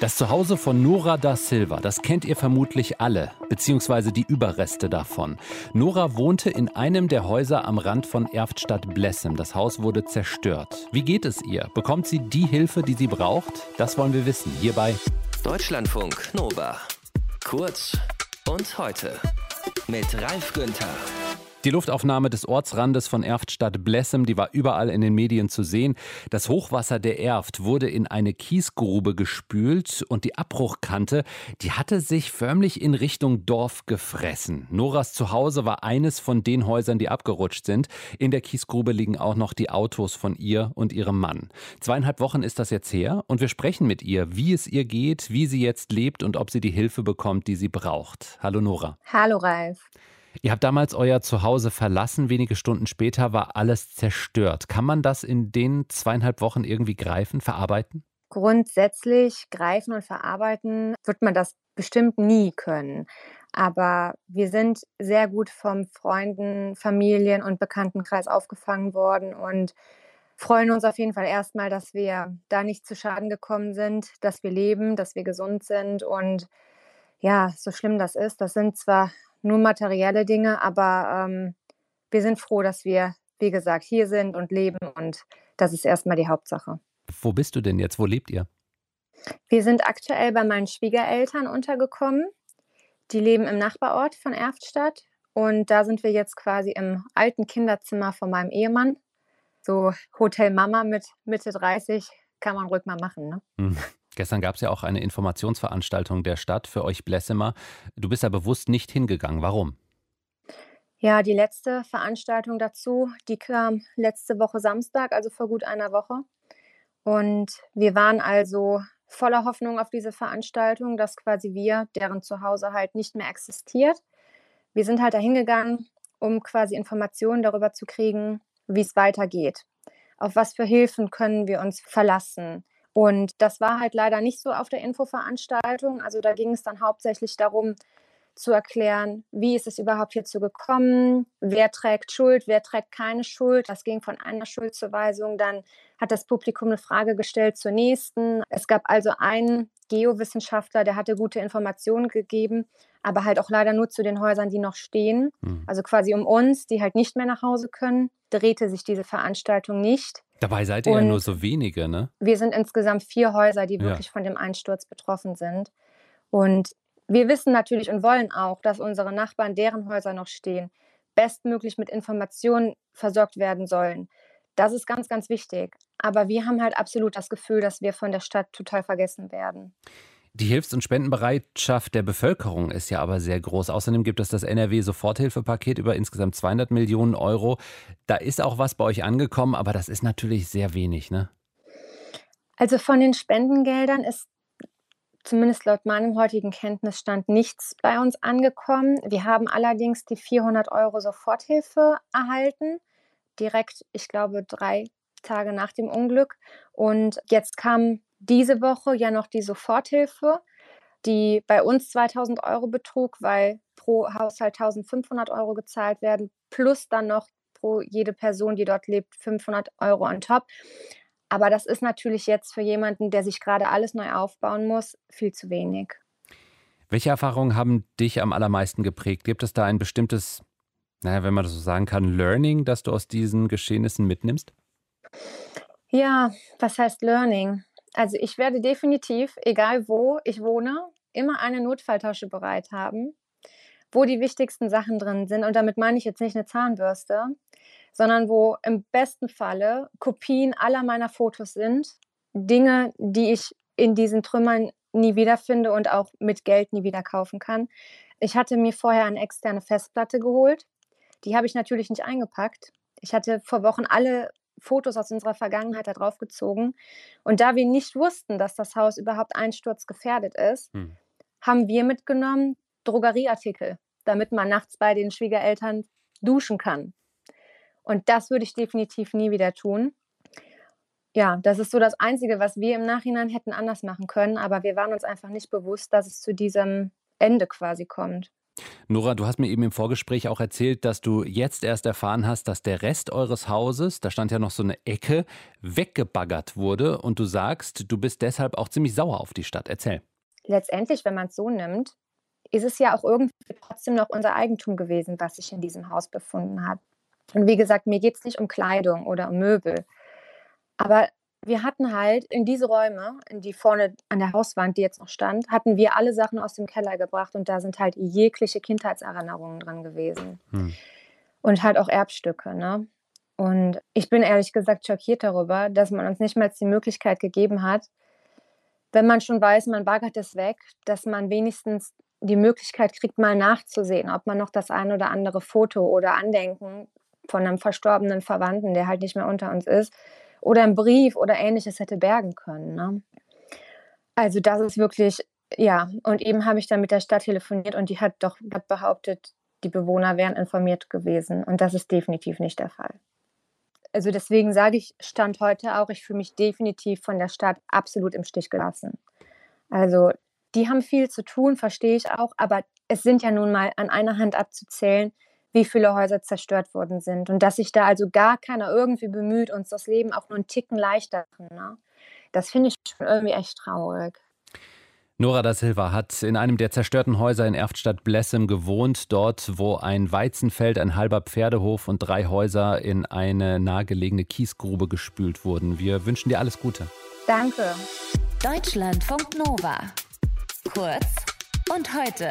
Das Zuhause von Nora da Silva, das kennt ihr vermutlich alle, beziehungsweise die Überreste davon. Nora wohnte in einem der Häuser am Rand von Erftstadt-Blessem. Das Haus wurde zerstört. Wie geht es ihr? Bekommt sie die Hilfe, die sie braucht? Das wollen wir wissen, hierbei Deutschlandfunk Nova. Kurz und heute mit Ralf Günther. Die Luftaufnahme des Ortsrandes von Erftstadt-Blessem, die war überall in den Medien zu sehen. Das Hochwasser der Erft wurde in eine Kiesgrube gespült und die Abbruchkante, die hatte sich förmlich in Richtung Dorf gefressen. Noras Zuhause war eines von den Häusern, die abgerutscht sind. In der Kiesgrube liegen auch noch die Autos von ihr und ihrem Mann. Zweieinhalb Wochen ist das jetzt her und wir sprechen mit ihr, wie es ihr geht, wie sie jetzt lebt und ob sie die Hilfe bekommt, die sie braucht. Hallo Nora. Hallo Ralf. Ihr habt damals euer Zuhause verlassen, wenige Stunden später war alles zerstört. Kann man das in den zweieinhalb Wochen irgendwie greifen, verarbeiten? Grundsätzlich greifen und verarbeiten wird man das bestimmt nie können. Aber wir sind sehr gut vom Freunden, Familien und Bekanntenkreis aufgefangen worden und freuen uns auf jeden Fall erstmal, dass wir da nicht zu Schaden gekommen sind, dass wir leben, dass wir gesund sind und ja, so schlimm das ist, das sind zwar nur materielle Dinge, aber ähm, wir sind froh, dass wir, wie gesagt, hier sind und leben und das ist erstmal die Hauptsache. Wo bist du denn jetzt? Wo lebt ihr? Wir sind aktuell bei meinen Schwiegereltern untergekommen. Die leben im Nachbarort von Erftstadt und da sind wir jetzt quasi im alten Kinderzimmer von meinem Ehemann. So Hotel Mama mit Mitte 30 kann man ruhig mal machen. Ne? Gestern gab es ja auch eine Informationsveranstaltung der Stadt für euch Blessemer. Du bist da bewusst nicht hingegangen. Warum? Ja, die letzte Veranstaltung dazu, die kam letzte Woche Samstag, also vor gut einer Woche. Und wir waren also voller Hoffnung auf diese Veranstaltung, dass quasi wir, deren Zuhause halt nicht mehr existiert. Wir sind halt dahin gegangen, um quasi Informationen darüber zu kriegen, wie es weitergeht. Auf was für Hilfen können wir uns verlassen? Und das war halt leider nicht so auf der Infoveranstaltung. Also da ging es dann hauptsächlich darum, zu erklären, wie ist es überhaupt hierzu gekommen, wer trägt Schuld, wer trägt keine Schuld. Das ging von einer Schuldzuweisung, dann hat das Publikum eine Frage gestellt zur nächsten. Es gab also einen Geowissenschaftler, der hatte gute Informationen gegeben, aber halt auch leider nur zu den Häusern, die noch stehen. Mhm. Also quasi um uns, die halt nicht mehr nach Hause können, drehte sich diese Veranstaltung nicht. Dabei seid ihr Und ja nur so wenige, ne? Wir sind insgesamt vier Häuser, die wirklich ja. von dem Einsturz betroffen sind. Und wir wissen natürlich und wollen auch, dass unsere Nachbarn, deren Häuser noch stehen, bestmöglich mit Informationen versorgt werden sollen. Das ist ganz, ganz wichtig. Aber wir haben halt absolut das Gefühl, dass wir von der Stadt total vergessen werden. Die Hilfs- und Spendenbereitschaft der Bevölkerung ist ja aber sehr groß. Außerdem gibt es das NRW-Soforthilfepaket über insgesamt 200 Millionen Euro. Da ist auch was bei euch angekommen, aber das ist natürlich sehr wenig, ne? Also von den Spendengeldern ist zumindest laut meinem heutigen Kenntnisstand nichts bei uns angekommen. Wir haben allerdings die 400 Euro Soforthilfe erhalten, direkt, ich glaube, drei Tage nach dem Unglück. Und jetzt kam diese Woche ja noch die Soforthilfe, die bei uns 2000 Euro betrug, weil pro Haushalt 1500 Euro gezahlt werden, plus dann noch pro jede Person, die dort lebt, 500 Euro on top. Aber das ist natürlich jetzt für jemanden, der sich gerade alles neu aufbauen muss, viel zu wenig. Welche Erfahrungen haben dich am allermeisten geprägt? Gibt es da ein bestimmtes, naja, wenn man das so sagen kann, Learning, das du aus diesen Geschehnissen mitnimmst? Ja, was heißt Learning? Also ich werde definitiv, egal wo ich wohne, immer eine Notfalltasche bereit haben, wo die wichtigsten Sachen drin sind. Und damit meine ich jetzt nicht eine Zahnbürste, sondern wo im besten Falle Kopien aller meiner Fotos sind, Dinge, die ich in diesen Trümmern nie wiederfinde und auch mit Geld nie wieder kaufen kann. Ich hatte mir vorher eine externe Festplatte geholt. Die habe ich natürlich nicht eingepackt. Ich hatte vor Wochen alle Fotos aus unserer Vergangenheit da drauf gezogen. Und da wir nicht wussten, dass das Haus überhaupt einsturzgefährdet ist, hm. haben wir mitgenommen Drogerieartikel, damit man nachts bei den Schwiegereltern duschen kann. Und das würde ich definitiv nie wieder tun. Ja, das ist so das Einzige, was wir im Nachhinein hätten anders machen können, aber wir waren uns einfach nicht bewusst, dass es zu diesem Ende quasi kommt. Nora, du hast mir eben im Vorgespräch auch erzählt, dass du jetzt erst erfahren hast, dass der Rest eures Hauses, da stand ja noch so eine Ecke, weggebaggert wurde. Und du sagst, du bist deshalb auch ziemlich sauer auf die Stadt. Erzähl. Letztendlich, wenn man es so nimmt, ist es ja auch irgendwie trotzdem noch unser Eigentum gewesen, was sich in diesem Haus befunden hat. Und wie gesagt, mir geht es nicht um Kleidung oder um Möbel. Aber wir hatten halt in diese Räume, in die vorne an der Hauswand, die jetzt noch stand, hatten wir alle Sachen aus dem Keller gebracht und da sind halt jegliche Kindheitserinnerungen drin gewesen. Hm. Und halt auch Erbstücke, ne? Und ich bin ehrlich gesagt schockiert darüber, dass man uns nicht mal die Möglichkeit gegeben hat, wenn man schon weiß, man baggert es weg, dass man wenigstens die Möglichkeit kriegt, mal nachzusehen, ob man noch das ein oder andere Foto oder Andenken von einem verstorbenen Verwandten, der halt nicht mehr unter uns ist, oder einen Brief oder ähnliches hätte bergen können. Ne? Also das ist wirklich, ja, und eben habe ich dann mit der Stadt telefoniert und die hat doch behauptet, die Bewohner wären informiert gewesen und das ist definitiv nicht der Fall. Also deswegen sage ich, stand heute auch, ich fühle mich definitiv von der Stadt absolut im Stich gelassen. Also die haben viel zu tun, verstehe ich auch, aber es sind ja nun mal an einer Hand abzuzählen, wie viele Häuser zerstört worden sind. Und dass sich da also gar keiner irgendwie bemüht, uns das Leben auch nur einen Ticken leichter zu machen. Ne? Das finde ich schon irgendwie echt traurig. Nora da Silva hat in einem der zerstörten Häuser in Erftstadt-Blessem gewohnt, dort, wo ein Weizenfeld, ein halber Pferdehof und drei Häuser in eine nahegelegene Kiesgrube gespült wurden. Wir wünschen dir alles Gute. Danke. Deutschlandfunk Nova. Kurz und heute.